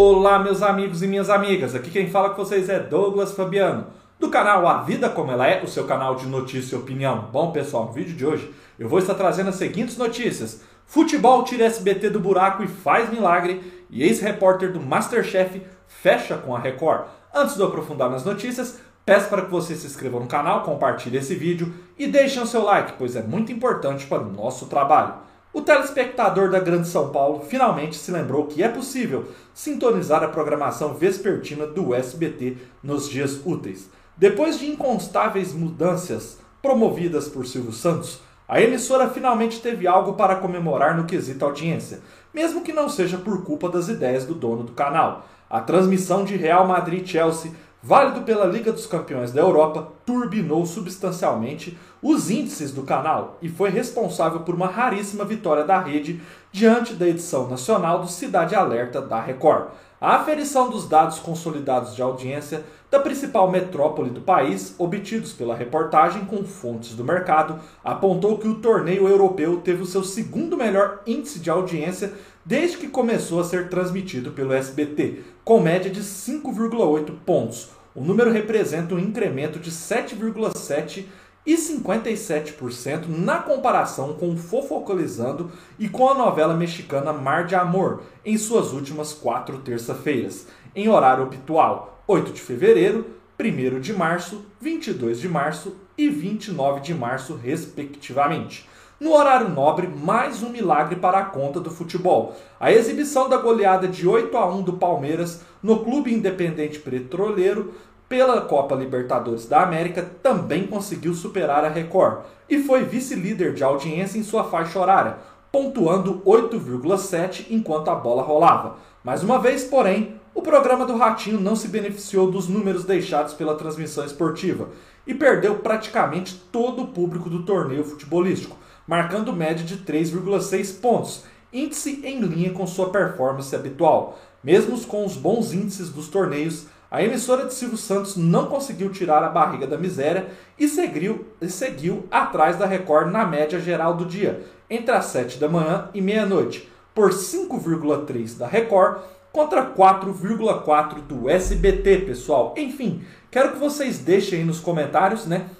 Olá, meus amigos e minhas amigas. Aqui quem fala com vocês é Douglas Fabiano, do canal A Vida Como Ela É, o seu canal de notícia e opinião. Bom, pessoal, no vídeo de hoje eu vou estar trazendo as seguintes notícias: Futebol tira SBT do buraco e faz milagre, e ex-repórter do Masterchef fecha com a Record. Antes de eu aprofundar nas notícias, peço para que você se inscreva no canal, compartilhe esse vídeo e deixe o seu like, pois é muito importante para o nosso trabalho. O telespectador da Grande São Paulo finalmente se lembrou que é possível sintonizar a programação vespertina do SBT nos dias úteis. Depois de incontáveis mudanças promovidas por Silvio Santos, a emissora finalmente teve algo para comemorar no quesito audiência, mesmo que não seja por culpa das ideias do dono do canal. A transmissão de Real Madrid-Chelsea válido pela Liga dos Campeões da Europa, turbinou substancialmente os índices do canal e foi responsável por uma raríssima vitória da rede diante da edição nacional do Cidade Alerta da Record. A aferição dos dados consolidados de audiência da principal metrópole do país, obtidos pela reportagem com fontes do mercado, apontou que o torneio europeu teve o seu segundo melhor índice de audiência desde que começou a ser transmitido pelo SBT, com média de 5,8 pontos. O número representa um incremento de 7,7 e 57% na comparação com Fofocalizando e com a novela mexicana Mar de Amor, em suas últimas quatro terça-feiras, em horário habitual, 8 de fevereiro, 1 de março, 22 de março e 29 de março, respectivamente. No horário nobre, mais um milagre para a conta do futebol. A exibição da goleada de 8 a 1 do Palmeiras no Clube Independente Petroleiro pela Copa Libertadores da América também conseguiu superar a Record e foi vice-líder de audiência em sua faixa horária, pontuando 8,7 enquanto a bola rolava. Mais uma vez, porém, o programa do Ratinho não se beneficiou dos números deixados pela transmissão esportiva e perdeu praticamente todo o público do torneio futebolístico, marcando média de 3,6 pontos, índice em linha com sua performance habitual. Mesmo com os bons índices dos torneios, a emissora de Silvio Santos não conseguiu tirar a barriga da miséria e seguiu, e seguiu atrás da Record na média geral do dia, entre as 7 da manhã e meia-noite, por 5,3 da Record contra 4,4 do SBT, pessoal. Enfim, quero que vocês deixem aí nos comentários, né?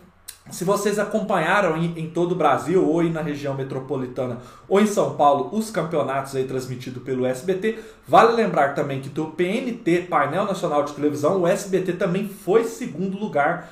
Se vocês acompanharam em, em, todo o Brasil, ou na região metropolitana, ou em São Paulo, os campeonatos aí transmitidos pelo SBT, vale lembrar também que do PNT, Painel Nacional de Televisão, o SBT também foi segundo lugar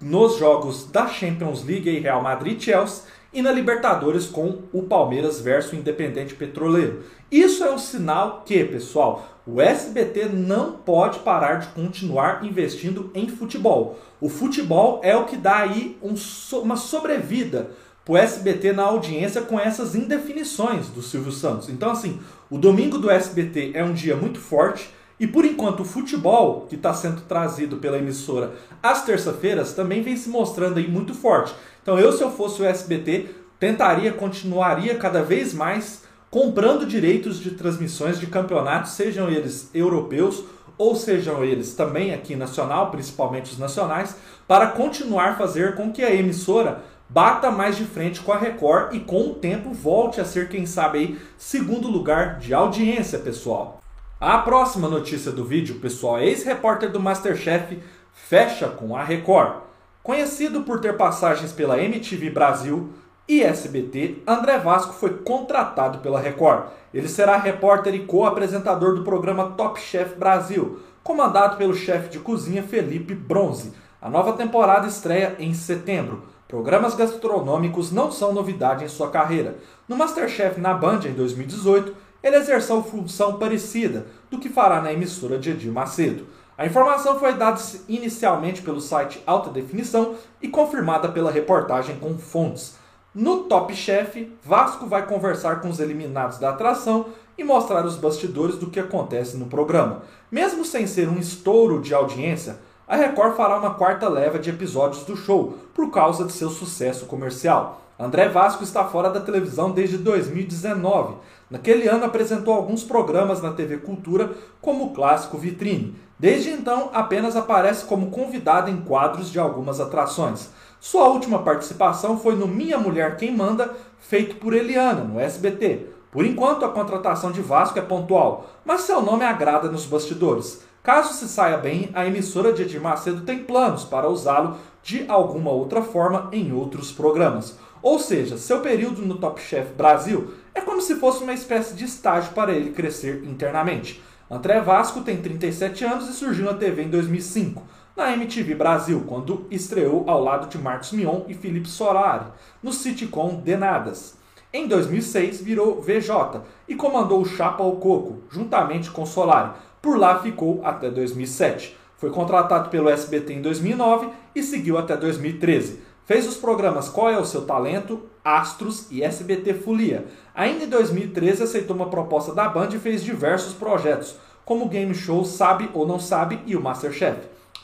nos jogos da Champions League e Real Madrid Chelsea e na Libertadores com o Palmeiras versus o Independente Petroleiro. Isso é um sinal que, pessoal, o SBT não pode parar de continuar investindo em futebol. O futebol é o que dá aí um, uma sobrevida para o SBT na audiência com essas indefinições do Silvio Santos. Então, assim, o domingo do SBT é um dia muito forte. E por enquanto o futebol que está sendo trazido pela emissora às terça-feiras também vem se mostrando aí muito forte. Então eu, se eu fosse o SBT, tentaria, continuaria cada vez mais comprando direitos de transmissões de campeonatos, sejam eles europeus ou sejam eles também aqui nacional, principalmente os nacionais, para continuar fazer com que a emissora bata mais de frente com a Record e com o tempo volte a ser, quem sabe aí, segundo lugar de audiência, pessoal. A próxima notícia do vídeo, pessoal, ex-repórter do Masterchef fecha com a Record. Conhecido por ter passagens pela MTV Brasil e SBT, André Vasco foi contratado pela Record. Ele será repórter e co-apresentador do programa Top Chef Brasil, comandado pelo chefe de cozinha Felipe Bronze. A nova temporada estreia em setembro. Programas gastronômicos não são novidade em sua carreira. No Masterchef na Band em 2018, ele exerceu função parecida do que fará na emissora de Edir Macedo. A informação foi dada inicialmente pelo site Alta Definição e confirmada pela reportagem com fontes. No Top Chef, Vasco vai conversar com os eliminados da atração e mostrar os bastidores do que acontece no programa. Mesmo sem ser um estouro de audiência, a Record fará uma quarta leva de episódios do show por causa de seu sucesso comercial. André Vasco está fora da televisão desde 2019. Naquele ano apresentou alguns programas na TV Cultura, como o clássico Vitrine. Desde então, apenas aparece como convidado em quadros de algumas atrações. Sua última participação foi no Minha Mulher Quem Manda, feito por Eliana, no SBT. Por enquanto, a contratação de Vasco é pontual, mas seu nome agrada nos bastidores. Caso se saia bem, a emissora de Edir Macedo tem planos para usá-lo de alguma outra forma em outros programas. Ou seja, seu período no Top Chef Brasil é como se fosse uma espécie de estágio para ele crescer internamente. André Vasco tem 37 anos e surgiu na TV em 2005, na MTV Brasil, quando estreou ao lado de Marcos Mion e Felipe Solari, no sitcom Denadas. Em 2006 virou VJ e comandou o Chapa ao Coco, juntamente com Solari. Por lá ficou até 2007. Foi contratado pelo SBT em 2009 e seguiu até 2013. Fez os programas Qual é o Seu Talento, Astros e SBT Folia. Ainda em 2013 aceitou uma proposta da Band e fez diversos projetos, como o game show Sabe ou Não Sabe e o Masterchef.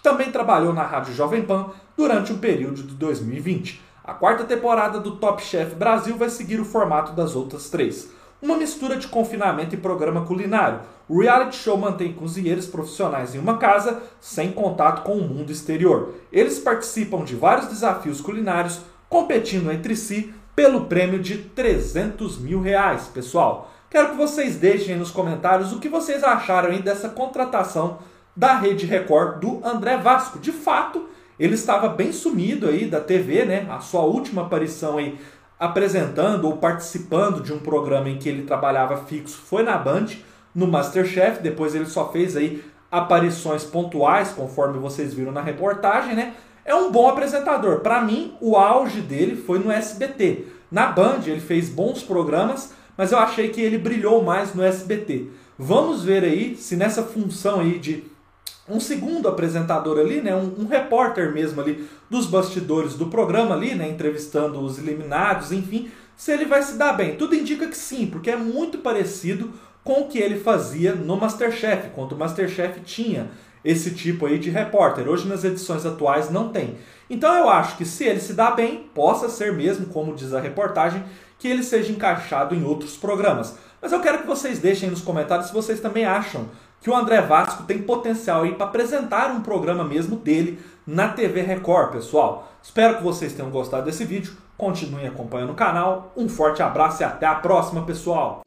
Também trabalhou na Rádio Jovem Pan durante o período de 2020. A quarta temporada do Top Chef Brasil vai seguir o formato das outras três. Uma mistura de confinamento e programa culinário. O reality show mantém cozinheiros profissionais em uma casa, sem contato com o mundo exterior. Eles participam de vários desafios culinários, competindo entre si pelo prêmio de 300 mil reais, pessoal. Quero que vocês deixem nos comentários o que vocês acharam aí dessa contratação da Rede Record do André Vasco. De fato, ele estava bem sumido aí da TV, né? A sua última aparição aí apresentando ou participando de um programa em que ele trabalhava fixo foi na Band, no Masterchef, depois ele só fez aí aparições pontuais, conforme vocês viram na reportagem, né? É um bom apresentador. Para mim, o auge dele foi no SBT. Na Band ele fez bons programas, mas eu achei que ele brilhou mais no SBT. Vamos ver aí se nessa função aí de um segundo apresentador ali, né, um, um, repórter mesmo ali dos bastidores do programa ali, né, entrevistando os eliminados, enfim, se ele vai se dar bem. Tudo indica que sim, porque é muito parecido com o que ele fazia no Masterchef, quando o Masterchef tinha esse tipo aí de repórter. Hoje nas edições atuais não tem. Então eu acho que se ele se dá bem, possa ser mesmo, como diz a reportagem, que ele seja encaixado em outros programas. Mas eu quero que vocês deixem nos comentários se vocês também acham que o André Vasco tem potencial aí para apresentar um programa mesmo dele na TV Record, pessoal. Espero que vocês tenham gostado desse vídeo. Continuem acompanhando o canal. Um forte abraço e até a próxima, pessoal!